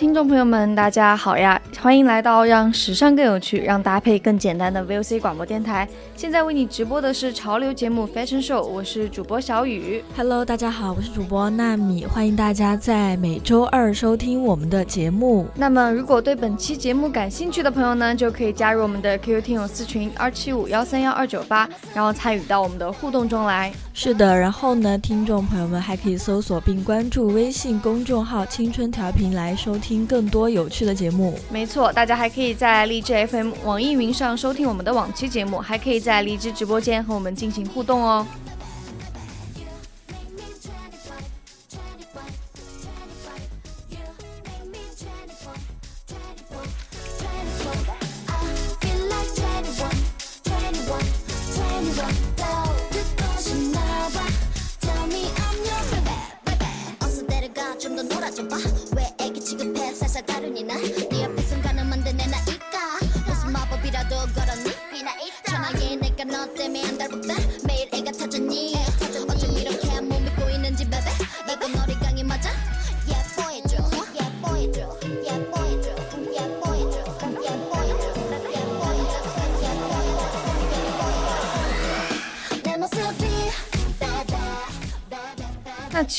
听众朋友们，大家好呀！欢迎来到让时尚更有趣、让搭配更简单的 VOC 广播电台。现在为你直播的是潮流节目 Fashion Show，我是主播小雨。Hello，大家好，我是主播纳米，欢迎大家在每周二收听我们的节目。那么，如果对本期节目感兴趣的朋友呢，就可以加入我们的 QQ 听友四群二七五幺三幺二九八，然后参与到我们的互动中来。是的，然后呢，听众朋友们还可以搜索并关注微信公众号“青春调频”来收听更多有趣的节目。没错，大家还可以在荔枝 FM、网易云上收听我们的往期节目，还可以在在荔枝直播间和我们进行互动哦。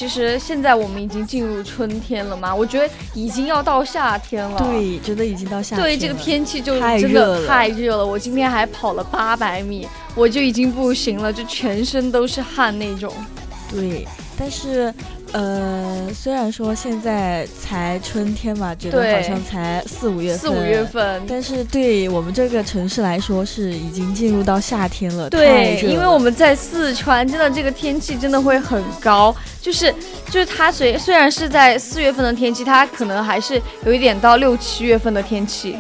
其实现在我们已经进入春天了嘛？我觉得已经要到夏天了。对，真的已经到夏天。对，这个天气就真的太热了。我今天还跑了八百米，我就已经不行了，就全身都是汗那种。对，但是。呃，虽然说现在才春天嘛，觉得好像才四五月份，四五月份，但是对我们这个城市来说是已经进入到夏天了。对，因为我们在四川，真的这个天气真的会很高，就是就是它虽虽然是在四月份的天气，它可能还是有一点到六七月份的天气。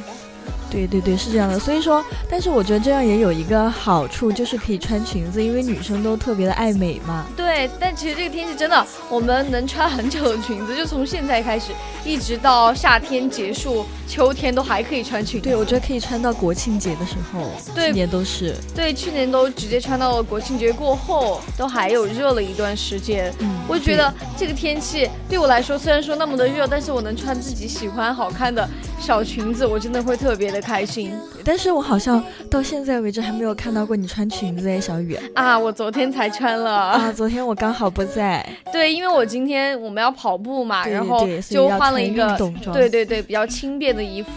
对对对，是这样的。所以说，但是我觉得这样也有一个好处，就是可以穿裙子，因为女生都特别的爱美嘛。对，但其实这个天气真的，我们能穿很久的裙子，就从现在开始，一直到夏天结束，秋天都还可以穿裙子。对，我觉得可以穿到国庆节的时候。对，去年都是。对，去年都直接穿到了国庆节过后，都还有热了一段时间。嗯，我觉得这个天气对我来说，虽然说那么的热，但是我能穿自己喜欢、好看的小裙子，我真的会特别的。开心，但是我好像到现在为止还没有看到过你穿裙子哎，小雨啊，我昨天才穿了啊，昨天我刚好不在，对，因为我今天我们要跑步嘛，然后就换了一个对对对比较轻便的衣服，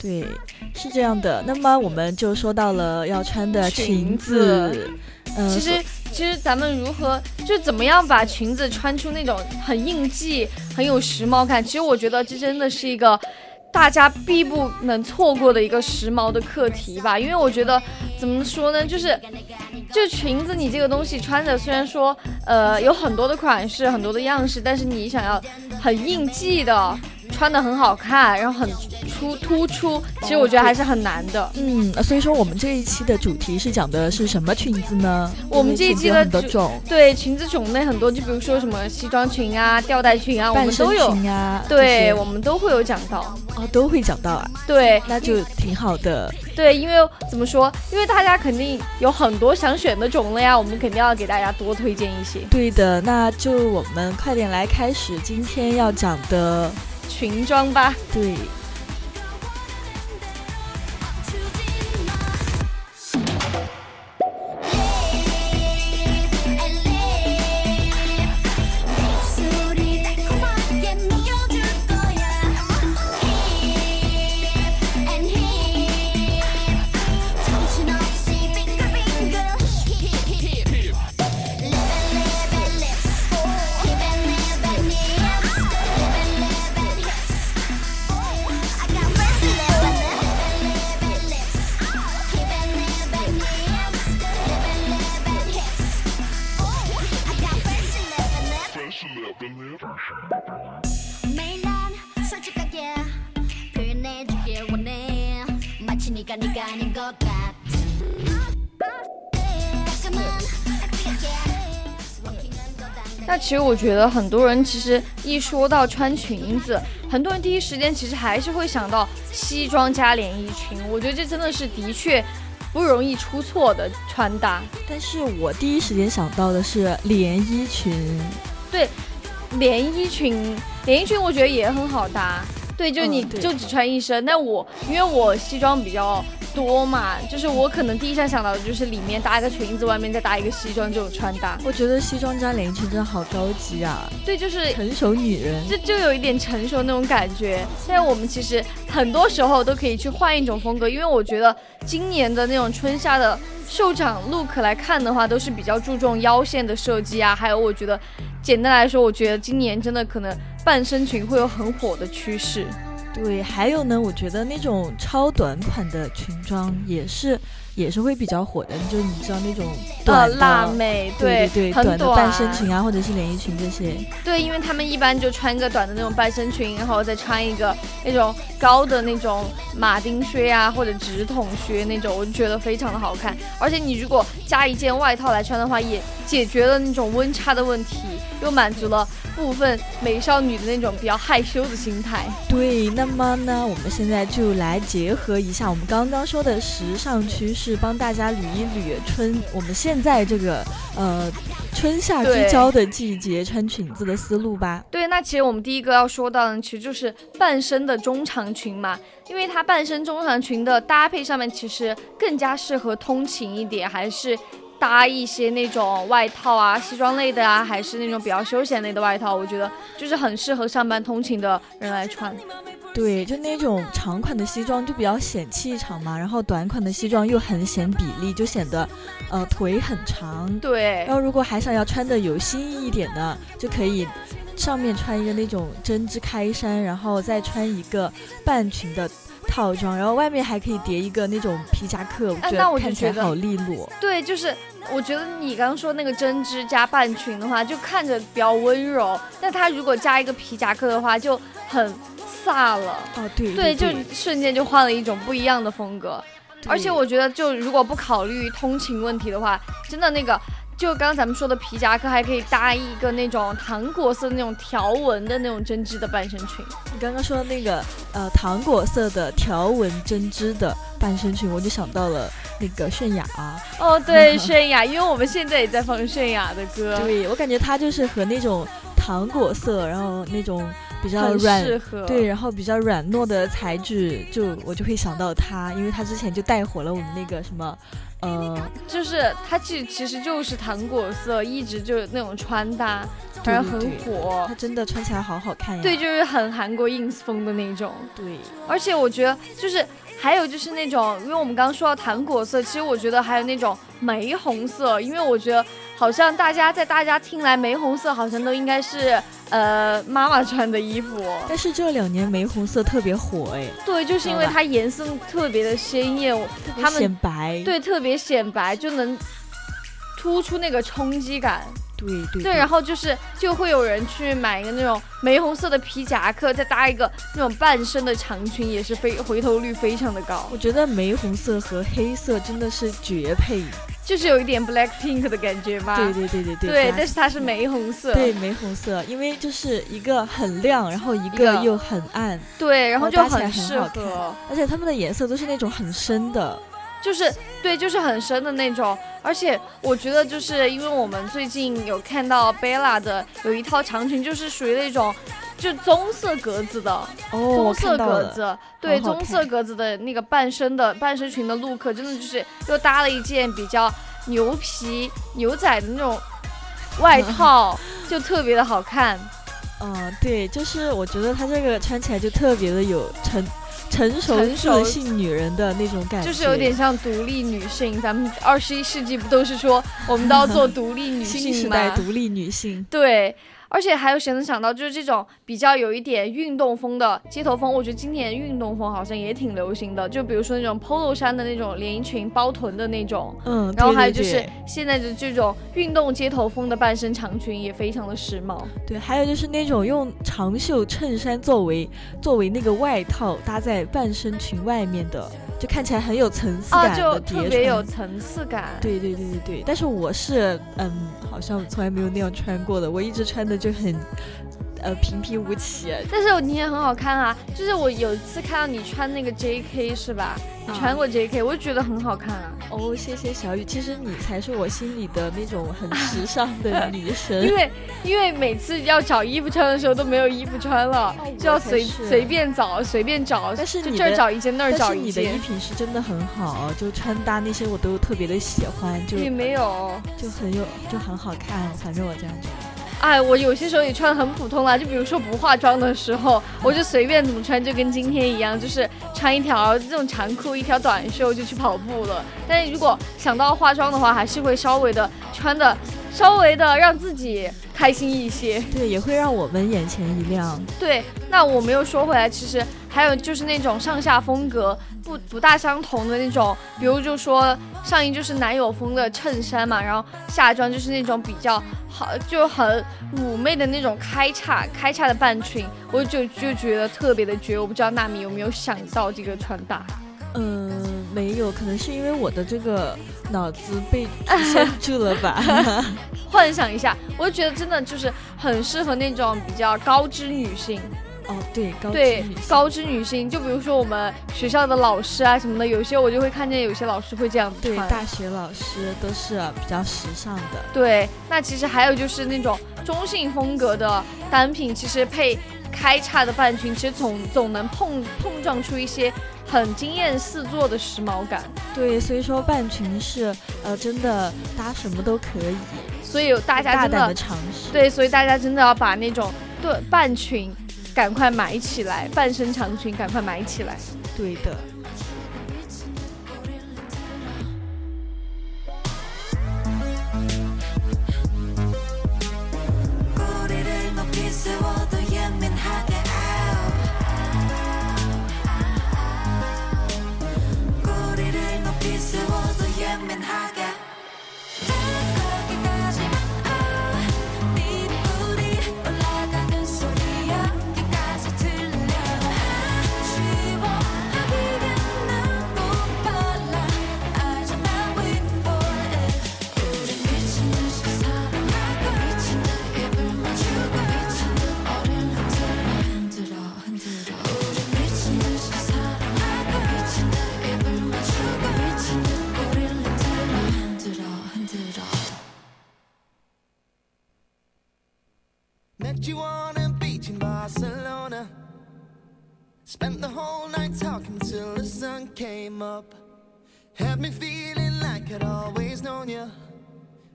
对，是这样的。那么我们就说到了要穿的裙子，嗯，其实其实咱们如何就怎么样把裙子穿出那种很应季、很有时髦感？其实我觉得这真的是一个。大家必不能错过的一个时髦的课题吧，因为我觉得怎么说呢，就是，就裙子你这个东西穿着，虽然说呃有很多的款式，很多的样式，但是你想要很应季的。穿的很好看，然后很出突出，其实我觉得还是很难的。嗯，所以说我们这一期的主题是讲的是什么裙子呢？我们这一期的很多种，对裙子种类很多，就比如说什么西装裙啊、吊带裙啊，我们都有呀。对，我们都会有讲到。哦，都会讲到啊。对，那就挺好的。对，因为怎么说？因为大家肯定有很多想选的种类啊，我们肯定要给大家多推荐一些。对的，那就我们快点来开始今天要讲的。裙装吧，对。那其实我觉得很多人其实一说到穿裙子，很多人第一时间其实还是会想到西装加连衣裙。我觉得这真的是的确不容易出错的穿搭。但是我第一时间想到的是连衣裙。对，连衣裙，连衣裙我觉得也很好搭。对，就你就只穿一身。那我因为我西装比较。多嘛，就是我可能第一下想到的就是里面搭一个裙子，外面再搭一个西装这种穿搭。我觉得西装加连衣裙真的好高级啊！对，就是成熟女人，这就有一点成熟那种感觉。现在我们其实很多时候都可以去换一种风格，因为我觉得今年的那种春夏的秀场 look 来看的话，都是比较注重腰线的设计啊。还有，我觉得简单来说，我觉得今年真的可能半身裙会有很火的趋势。对，还有呢，我觉得那种超短款的裙装也是，也是会比较火的。就是你知道那种呃辣妹，对对对，短的半身裙啊，或者是连衣裙这些。对，因为他们一般就穿个短的那种半身裙，然后再穿一个那种高的那种马丁靴啊，或者直筒靴那种，我就觉得非常的好看。而且你如果加一件外套来穿的话，也解决了那种温差的问题，又满足了。部分美少女的那种比较害羞的心态。对，那么呢，我们现在就来结合一下我们刚刚说的时尚趋势，帮大家捋一捋春我们现在这个呃春夏之交的季节穿裙子的思路吧。对，那其实我们第一个要说到的，其实就是半身的中长裙嘛，因为它半身中长裙的搭配上面其实更加适合通勤一点，还是。搭一些那种外套啊，西装类的啊，还是那种比较休闲类的外套，我觉得就是很适合上班通勤的人来穿。对，就那种长款的西装就比较显气场嘛，然后短款的西装又很显比例，就显得呃腿很长。对。然后如果还想要穿的有新意一点的，就可以上面穿一个那种针织开衫，然后再穿一个半裙的。套装，然后外面还可以叠一个那种皮夹克，我觉得看起来好利落。对，就是我觉得你刚刚说那个针织加半裙的话，就看着比较温柔。但它如果加一个皮夹克的话，就很飒了。哦，对，对，就瞬间就换了一种不一样的风格。而且我觉得，就如果不考虑通勤问题的话，真的那个。就刚刚咱们说的皮夹克，还可以搭一个那种糖果色那种条纹的那种针织的半身裙。你刚刚说的那个呃糖果色的条纹针织的半身裙，我就想到了那个泫雅。哦，对，泫雅，因为我们现在也在放泫雅的歌。对，我感觉它就是和那种糖果色，然后那种比较软，对，然后比较软糯的材质，就我就会想到它，因为它之前就带火了我们那个什么。呃，就是它其其实就是糖果色，一直就那种穿搭，反正很火。它真的穿起来好好看呀。对，就是很韩国 ins 风的那种。对，而且我觉得就是还有就是那种，因为我们刚刚说到糖果色，其实我觉得还有那种玫红色，因为我觉得好像大家在大家听来，玫红色好像都应该是。呃，妈妈穿的衣服，但是这两年玫红色特别火哎。对，就是因为它颜色特别的鲜艳，它们显白，对，特别显白，就能突出那个冲击感。对对对，然后就是就会有人去买一个那种玫红色的皮夹克，再搭一个那种半身的长裙，也是非回头率非常的高。我觉得玫红色和黑色真的是绝配。就是有一点 black pink 的感觉吧？对对对对对。对，但是它是玫红色。对，玫红色，因为就是一个很亮，然后一个又很暗。对，然后就很适合。而且它们的颜色都是那种很深的，就是对，就是很深的那种。而且我觉得，就是因为我们最近有看到 Bella 的有一套长裙，就是属于那种。就棕色格子的，棕色格子，对，棕色格子的那个半身的半身裙的 look，真的就是又搭了一件比较牛皮牛仔的那种外 套，就特别的好看。嗯，对，就是我觉得它这个穿起来就特别的有成成熟自信女人的那种感觉，就是有点像独立女性。咱们二十一世纪不都是说我们都要做独立女性吗？新时代独立女性，对。而且还有谁能想到，就是这种比较有一点运动风的街头风，我觉得今年运动风好像也挺流行的。就比如说那种 polo 衫的那种连衣裙，包臀的那种，嗯，然后还有就是现在的这种运动街头风的半身长裙也非常的时髦。对，还有就是那种用长袖衬衫作为作为那个外套搭在半身裙外面的。就看起来很有层次啊，感就的。特别有层次感。对对对对对，但是我是嗯，好像从来没有那样穿过的，我一直穿的就很呃平平无奇。但是你也很好看啊，就是我有一次看到你穿那个 J.K. 是吧？你穿过 J.K. 我就觉得很好看啊。哦，谢谢小雨，其实你才是我心里的那种很时尚的 女神。因为因为每次要找衣服穿的时候都没有衣服穿了，就要随随便找随便找，但是就这儿找一件那儿找一是你的衣，品是真的很好，就穿搭那些我都特别的喜欢，就也没有。就很有就很好看，反正我这样觉得。哎，我有些时候也穿的很普通啦，就比如说不化妆的时候，我就随便怎么穿，就跟今天一样，就是穿一条这种长裤，一条短袖就去跑步了。但是如果想到化妆的话，还是会稍微的穿的稍微的让自己开心一些。对，也会让我们眼前一亮。对，那我们又说回来，其实还有就是那种上下风格不不大相同的那种，比如就说上衣就是男友风的衬衫嘛，然后下装就是那种比较好就很妩媚的那种开叉开叉的半裙，我就就觉得特别的绝。我不知道纳米有没有想到这个穿搭？嗯，没有，可能是因为我的这个脑子被局限住了吧。幻想一下，我就觉得真的就是很适合那种比较高知女性。哦，对，高知对女性高知女性，就比如说我们学校的老师啊什么的，有些我就会看见有些老师会这样子对穿。大学老师都是比较时尚的。对，那其实还有就是那种中性风格的单品，其实配开叉的半裙，其实总总能碰碰撞出一些很惊艳四座的时髦感。对，所以说半裙是呃真的搭什么都可以，所以大家真的大的尝试。对，所以大家真的要把那种对半裙赶快买起来，半身长裙赶快买起来。对的。Spent the whole night talking till the sun came up. Had me feeling like I'd always known you.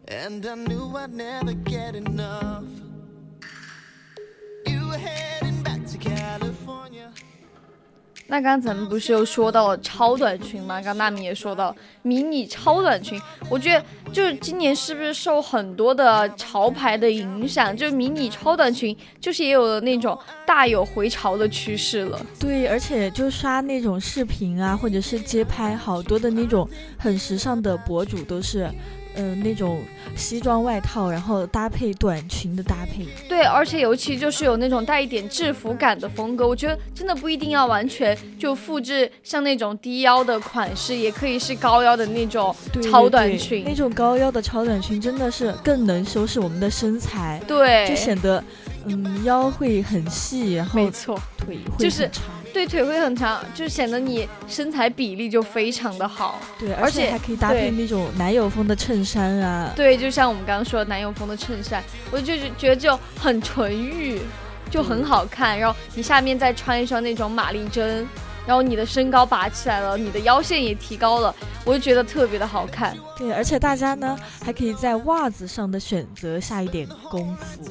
And I knew I'd never get enough. You were 那刚刚咱们不是又说到了超短裙吗？刚刚纳米也说到迷你超短裙，我觉得就是今年是不是受很多的潮牌的影响，就迷你超短裙就是也有了那种大有回潮的趋势了。对，而且就刷那种视频啊，或者是街拍，好多的那种很时尚的博主都是，嗯、那种西装外套，然后搭配短裙的搭配。对，而且尤其就是有那种带一点制服感的风格，我觉得真的不一定要完全就复制像那种低腰的款式，也可以是高腰的那种对超对对短裙。那种高腰的超短裙真的是更能修饰我们的身材，对，就显得嗯腰会很细，然后没错。腿会就是很长。对，腿会很长，就显得你身材比例就非常的好。对，而且还可以搭配那种男友风的衬衫啊。对，就像我们刚刚说的男友风的衬衫，我就是觉得就很纯欲，就很好看。然后你下面再穿一双那种玛丽珍，然后你的身高拔起来了，你的腰线也提高了，我就觉得特别的好看。对，而且大家呢还可以在袜子上的选择下一点功夫。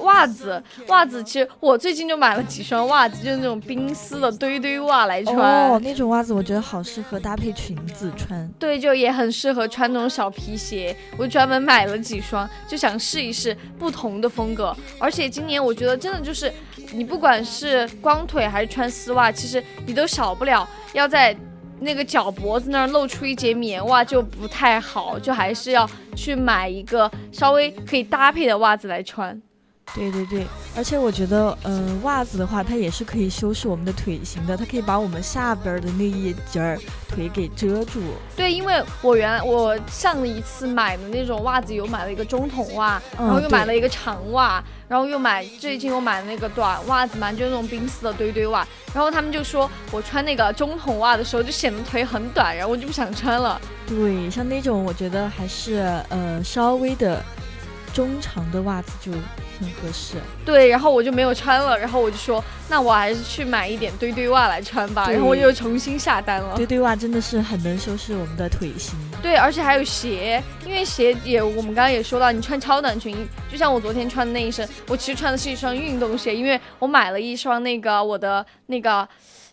袜子，袜子，其实我最近就买了几双袜子，就是那种冰丝的堆堆袜来穿。哦，那种袜子我觉得好适合搭配裙子穿。对，就也很适合穿那种小皮鞋。我专门买了几双，就想试一试不同的风格。而且今年我觉得真的就是，你不管是光腿还是穿丝袜，其实你都少不了要在那个脚脖子那儿露出一截棉袜，就不太好，就还是要去买一个稍微可以搭配的袜子来穿。对对对，而且我觉得，嗯、袜子的话，它也是可以修饰我们的腿型的，它可以把我们下边儿的那一截儿腿给遮住。对，因为我原来我上一次买的那种袜子有买了一个中筒袜，嗯然后又买了一个长袜，然后又买最近我买了那个短袜子嘛，就是那种冰丝的堆堆袜。然后他们就说我穿那个中筒袜的时候就显得腿很短，然后我就不想穿了。对，像那种我觉得还是呃稍微的中长的袜子就很合适。对，然后我就没有穿了，然后我就说那我还是去买一点堆堆袜来穿吧，然后我对又重新下单了。堆堆袜真的是很能修饰我们的腿型。对，而且还有鞋，因为鞋也我们刚刚也说到，你穿超短裙，就像我昨天穿的那一身，我其实穿的是一双运动鞋，因为我买了一双那个我的那个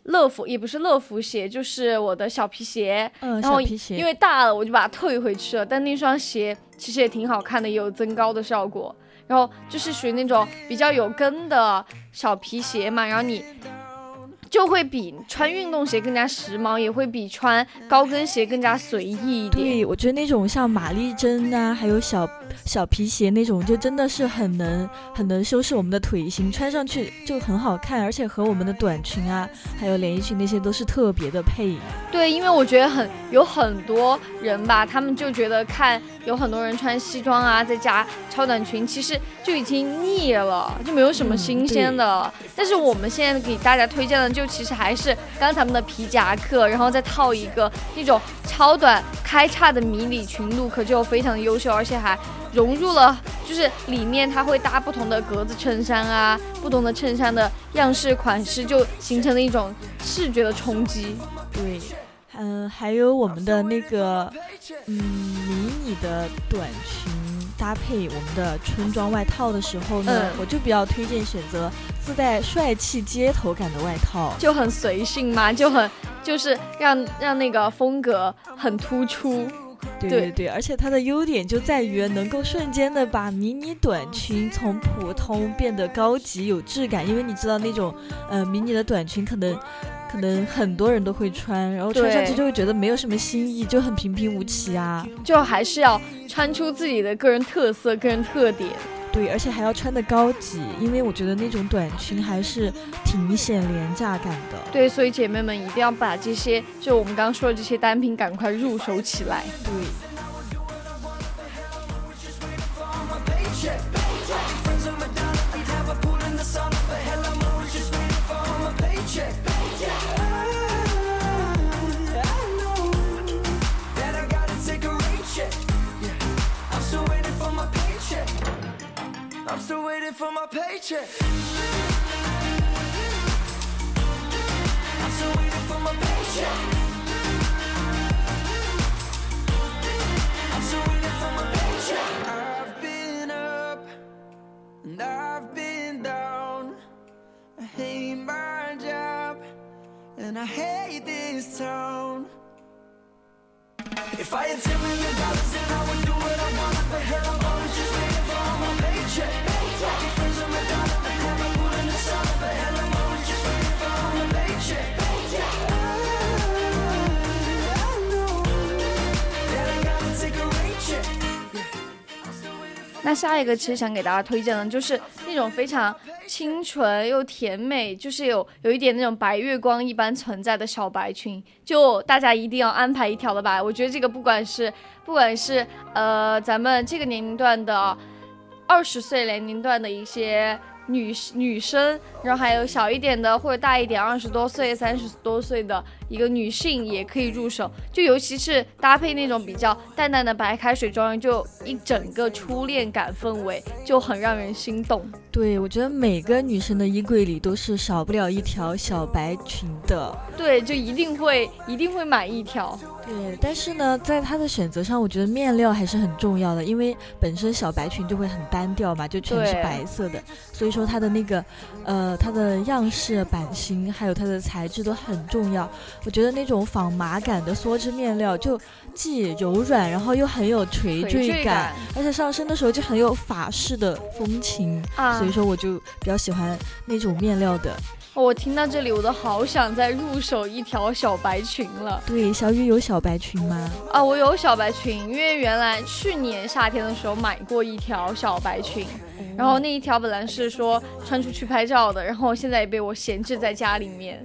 乐福，也不是乐福鞋，就是我的小皮鞋，嗯，然后小皮鞋。因为大了我就把它退回去了，但那双鞋其实也挺好看的，也有增高的效果。然后就是属于那种比较有跟的小皮鞋嘛，然后你就会比穿运动鞋更加时髦，也会比穿高跟鞋更加随意一点。对，我觉得那种像玛丽珍啊，还有小小皮鞋那种，就真的是很能很能修饰我们的腿型，穿上去就很好看，而且和我们的短裙啊，还有连衣裙那些都是特别的配。对，因为我觉得很有很多人吧，他们就觉得看有很多人穿西装啊，再加超短裙，其实就已经腻了，就没有什么嗯新鲜的了。但是我们现在给大家推荐的，就其实还是刚才我们的皮夹克，然后再套一个那种超短开叉的迷你裙 look，就非常的优秀，而且还融入了，就是里面它会搭不同的格子衬衫啊，不同的衬衫的样式款式，就形成了一种视觉的冲击。对，嗯、还有我们的那个嗯迷你的短裙搭配我们的春装外套的时候呢，嗯我就比较推荐选择自带帅气街头感的外套。就很随性嘛，就很就是让让那个风格很突出。对对对对，而且它的优点就在于能够瞬间的把迷你短裙从普通变得高级有质感，因为你知道那种呃迷你的短裙可能可能很多人都会穿，然后穿上去就会觉得没有什么新意，就很平平无奇啊。就还是要穿出自己的个人特色、个人特点。对，而且还要穿的高级，因为我觉得那种短裙还是挺显廉价感的。对，所以姐妹们一定要把这些，就我们刚刚说的这些单品，赶快入手起来。对。I'm still waiting for my paycheck. I'm still waiting for my paycheck. I'm still waiting for my paycheck. I've been up and I've been down. I hate my job and I hate this town. If I had 10 million dollars, then I would do what I wanted. But hell, 那下一个其实想给大家推荐的就是那种非常清纯又甜美，就是有有一点那种白月光一般存在的小白裙，就大家一定要安排一条的吧。我觉得这个不管是不管是呃咱们这个年龄段的二十岁年龄段的一些女女生，然后还有小一点的或者大一点二十多岁、三十多岁的一个女性也可以入手，就尤其是搭配那种比较淡淡的白开水妆容，就一整个初恋感氛围，就很让人心动。对，我觉得每个女生的衣柜里都是少不了一条小白裙的。对，就一定会一定会买一条。对，但是呢，在它的选择上，我觉得面料还是很重要的，因为本身小白裙就会很单调嘛，就全是白色的，所以说它的那个，呃，它的样式、版型还有它的材质都很重要。我觉得那种仿麻感的梭织面料就既柔软，然后又很有垂坠感而且上身的时候就很有法式的风情，啊所以说我就比较喜欢那种面料的。我听到这里，我都好想再入手一条小白裙了对，小雨有小白裙吗？啊！我有小白裙，因为原来去年夏天的时候买过一条小白裙，然后那一条本来是说穿出去拍照的，然后现在也被我闲置在家里面，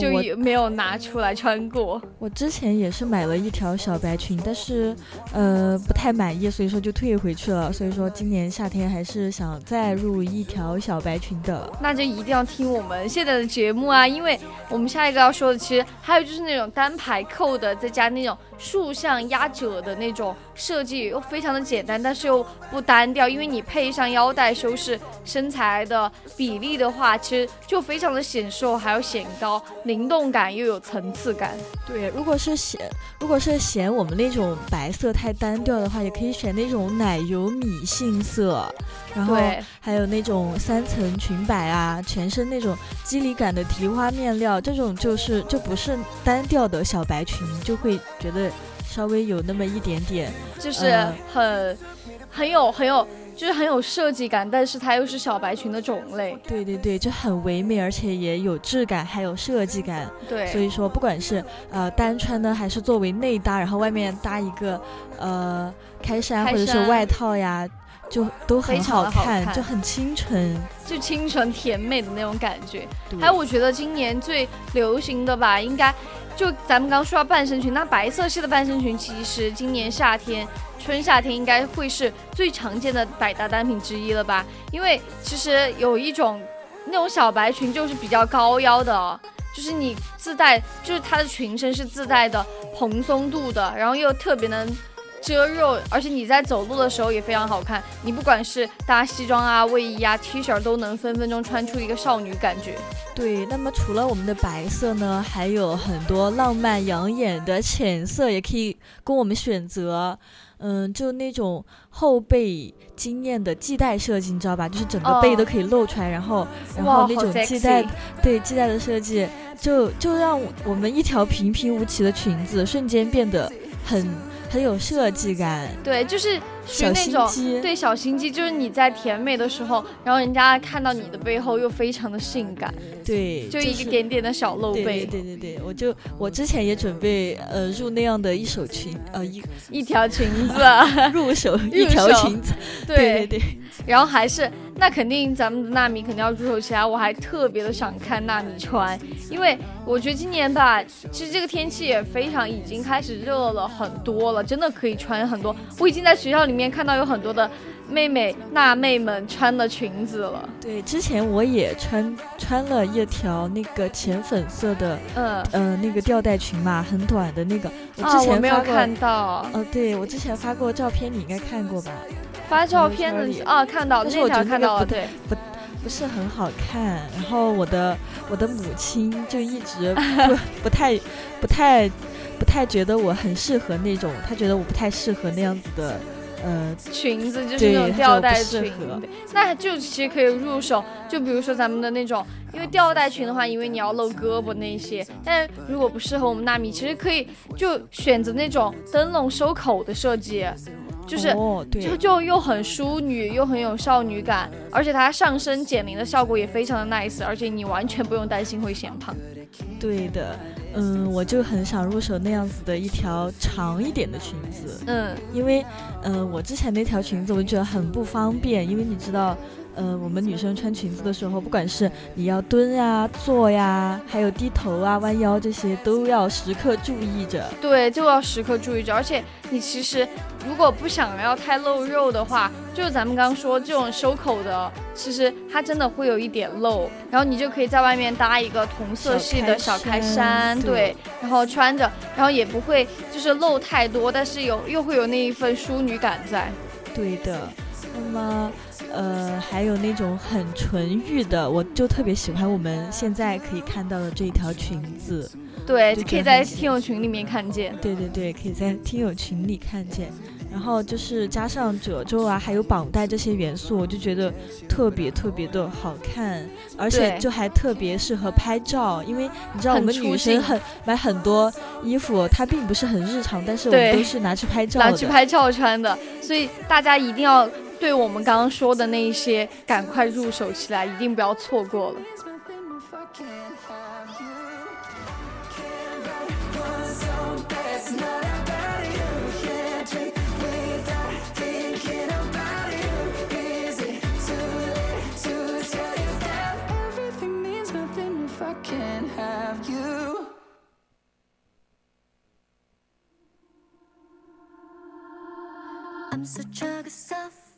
就也没有拿出来穿过。我之前也是买了一条小白裙，但是呃不太满意，所以说就退回去了。所以说今年夏天还是想再入一条小白裙的。那就一定要听我们现在的节目啊，因为我们下一个要说的，其实还有就是那种单排扣的，再加那种竖向压褶的那种设计，又非常的简单，但是又不单调，因为你配上腰带修饰身材的比例的话，其实就非常的显瘦，还有显高，灵动感又有层次感。对，如果是显如果是嫌我们那种白色太单调的话，也可以选那种奶油米杏色，然后，还有那种三层裙摆啊，全身那种肌理感的提花面料，这种就是就不是单调的小白裙，就会觉得稍微有那么一点点就是呃很很有很有。就是很有设计感，但是它又是小白裙的种类，对对对，就很唯美，而且也有质感，还有设计感。对，所以说，不管是呃单穿呢，还是作为内搭，然后外面搭一个呃开衫或者是外套呀，就都很好看，就很清纯。就清纯甜美的那种感觉。还有，我觉得今年最流行的吧，应该就咱们刚说到半身裙，那白色系的半身裙，其实今年夏天、春夏天应该会是最常见的百搭单品之一了吧？因为其实有一种那种小白裙就是比较高腰的。就是你自带，就是它的裙身是自带的蓬松度的，然后又特别能遮肉，而且你在走路的时候也非常好看。你不管是搭西装啊、卫衣啊、T 恤，都能分分钟穿出一个少女感觉。对，那么除了我们的白色呢，还有很多浪漫养眼的浅色，也可以供我们选择。嗯，就那种后背惊艳的系带设计，你知道吧？就是整个背哦都可以露出来，然后然后那种系带对系带的设计，就就让我们一条平平无奇的裙子瞬间变得很很有设计感，对，就是属于那种机。对小心机，就是你在甜美的时候，然后人家看到你的背后又非常的性感，对，就一个点点的小露背，对对对对，我就我之前也准备呃入那样的一手裙，呃一一条裙子，入手一条裙子，对对对，然后还是那肯定咱们的纳米肯定要入手起来，我还特别的想看纳米穿，因为我觉得今年吧，其实这个天气也非常已经开始热了很多了，真的可以穿很多。我已经在学校里面看到有很多的妹妹辣妹们穿的裙子了，对，之前我也穿穿了一条那个浅粉色的嗯。呃那个吊带裙嘛，很短的那个，我啊，之我没有。看到呃，对我之前发过照片，你应该看过吧？发照片的啊，看到但是我那条觉得那个不看到了，对，不不是很好看。然后我的我的母亲就一直不 不太不太不太觉得我很适合那种，她觉得我不太适合那样子的呃裙子就是对那种吊带裙那就其实可以入手。就比如说咱们的那种，因为吊带裙的话，因为你要露胳膊那些，但如果不适合我们纳米，其实可以就选择那种灯笼收口的设计，就是。哦对就就又很淑女，又很有少女感，而且它上身减龄的效果也非常的 nice，而且你完全不用担心会显胖。对的，嗯，我就很想入手那样子的一条长一点的裙子。嗯，因为，嗯、我之前那条裙子我就觉得很不方便，因为你知道，呃，我们女生穿裙子的时候，不管是你要蹲呀、坐呀，还有低头啊、弯腰这些，都要时刻注意着。对，就要时刻注意着。而且你其实如果不想要太露肉的话，就是咱们刚刚说这种收口的，其实它真的会有一点露，然后你就可以在外面搭一个同色系的小开衫对，然后穿着，然后也不会就是露太多，但是有又会有那一份淑女感在。对的，那么，呃，还有那种很纯欲的，我就特别喜欢我们现在可以看到的这一条裙子。对，就可以在听友群里面看见。对对对，可以在听友群里看见。然后就是加上褶皱啊，还有绑带这些元素，我就觉得特别特别的好看，而且就还特别适合拍照，因为你知道我们女生很买很多衣服，它并不是很日常，但是我们都是拿去拍照拿。去拍照穿的，所以大家一定要对我们刚刚说的那一些，赶快入手起来，一定不要错过了。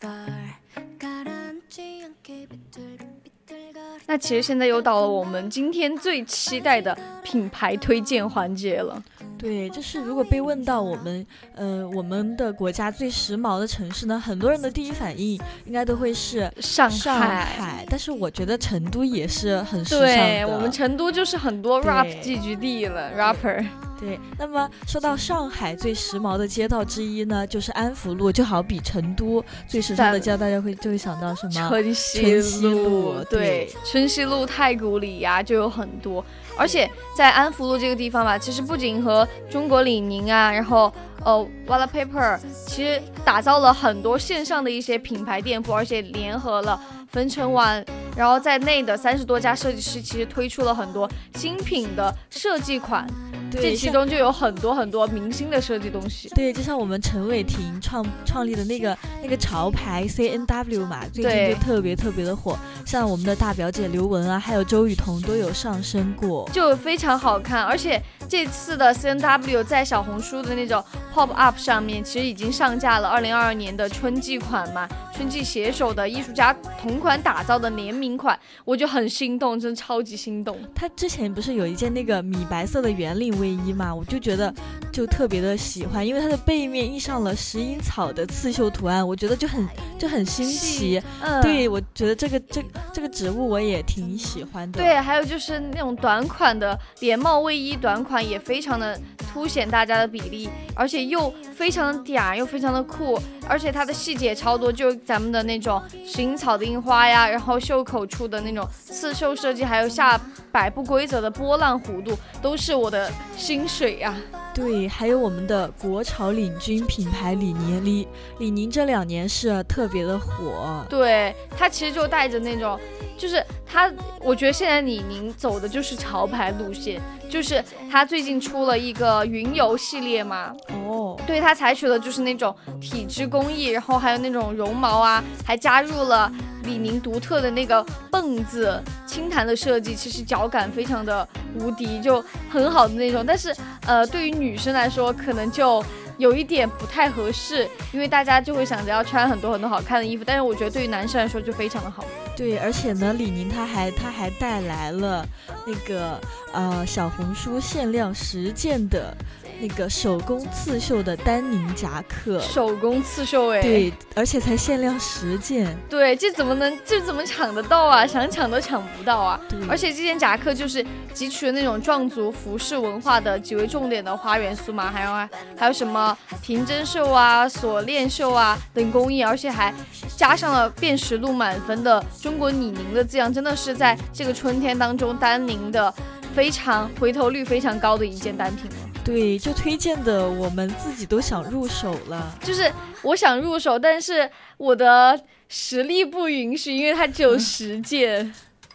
Sapphire 가라앉지 않게 비틀고 비틀거려 那其实现在又到了我们今天最期待的品牌推荐环节了。对，就是如果被问到我们，呃，我们的国家最时髦的城市呢，很多人的第一反应应该都会是上上海，但是我觉得成都也是很时尚的。对我们成都就是很多 rap 聚居地了，rapper。对，那么说到上海最时髦的街道之一呢，就是安福路，就好比成都最时尚的街道，大家会就会想到什么？春熙路对对，春熙路、太古里呀、就有很多。而且在安福路这个地方吧，其实不仅和中国李宁啊，然后呃 Wallpaper，其实打造了很多线上的一些品牌店铺，而且联合了分城网，然后在内的三十多家设计师，其实推出了很多新品的设计款，这其中就有很多很多明星的设计东西。对，就像我们陈伟霆创创立的那个那个潮牌 C N W 嘛，最近就特别特别的火，像我们的大表姐刘雯啊，还有周雨彤都有上身过。就非常好看，而且这次的 C N W 在小红书的那种 Pop Up 上面，其实已经上架了二零二二年的春季款嘛，春季携手的艺术家同款打造的联名款，我就很心动，真的超级心动。他之前不是有一件那个米白色的圆领卫衣嘛，我就觉得就特别的喜欢，因为它的背面印上了石英草的刺绣图案，我觉得就很就很新奇。嗯，对，我觉得这个这这个植物我也挺喜欢的。对，还有就是那种短款的连帽卫衣，短款也非常的凸显大家的比例，而且又非常的嗲，又非常的酷，而且它的细节超多，就咱们的那种石英草的印花呀，然后袖口处的那种刺绣设计，还有下摆不规则的波浪弧度，都是我的薪水呀、对，还有我们的国潮领军品牌李宁，李李宁这两年是特别的火。对，它其实就带着那种，就是它，我觉得现在李宁走的就是潮牌路线，就是它最近出了一个云游系列嘛，哦，对，它采取的就是那种体织工艺，然后还有那种绒毛啊，还加入了李宁独特的那个蹦子轻弹的设计，其实脚感非常的无敌，就很好的那种。但是呃，对于女生来说，可能就有一点不太合适，因为大家就会想着要穿很多很多好看的衣服，但是我觉得对于男生来说就非常的好。对，而且呢，李宁它还它还带来了那个呃小红书限量十件的那个手工刺绣的丹宁夹克。手工刺绣哎，对，而且才限量十件。对，这怎么能这怎么抢得到啊？想抢都抢不到啊！对，而且这件夹克就是汲取了那种壮族服饰文化的极为重点的花元素嘛，还有啊，还有什么平针绣啊、锁链绣啊等工艺，而且还加上了辨识度满分的中国李宁的字样，真的是在这个春天当中丹宁的非常回头率非常高的一件单品了。对，就推荐的我们自己都想入手了。就是我想入手，但是我的实力不允许，因为它只有十件。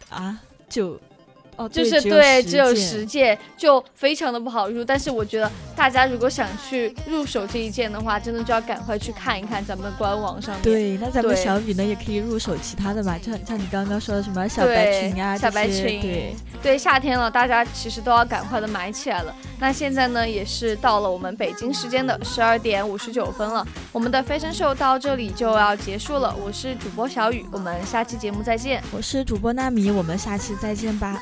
啊，就哦，就是对，只有十件，就非常的不好入。但是我觉得大家如果想去入手这一件的话，真的就要赶快去看一看咱们的官网上面。对，那咱们小雨呢也可以入手其他的嘛，就像像你刚刚说的什么小白裙啊，小白裙，对，对，夏天了，大家其实都要赶快的买起来了。那现在呢，也是到了我们北京时间的十二点五十九分了，我们的飞升秀到这里就要结束了。我是主播小雨，我们下期节目再见。我是主播纳米，我们下期再见吧。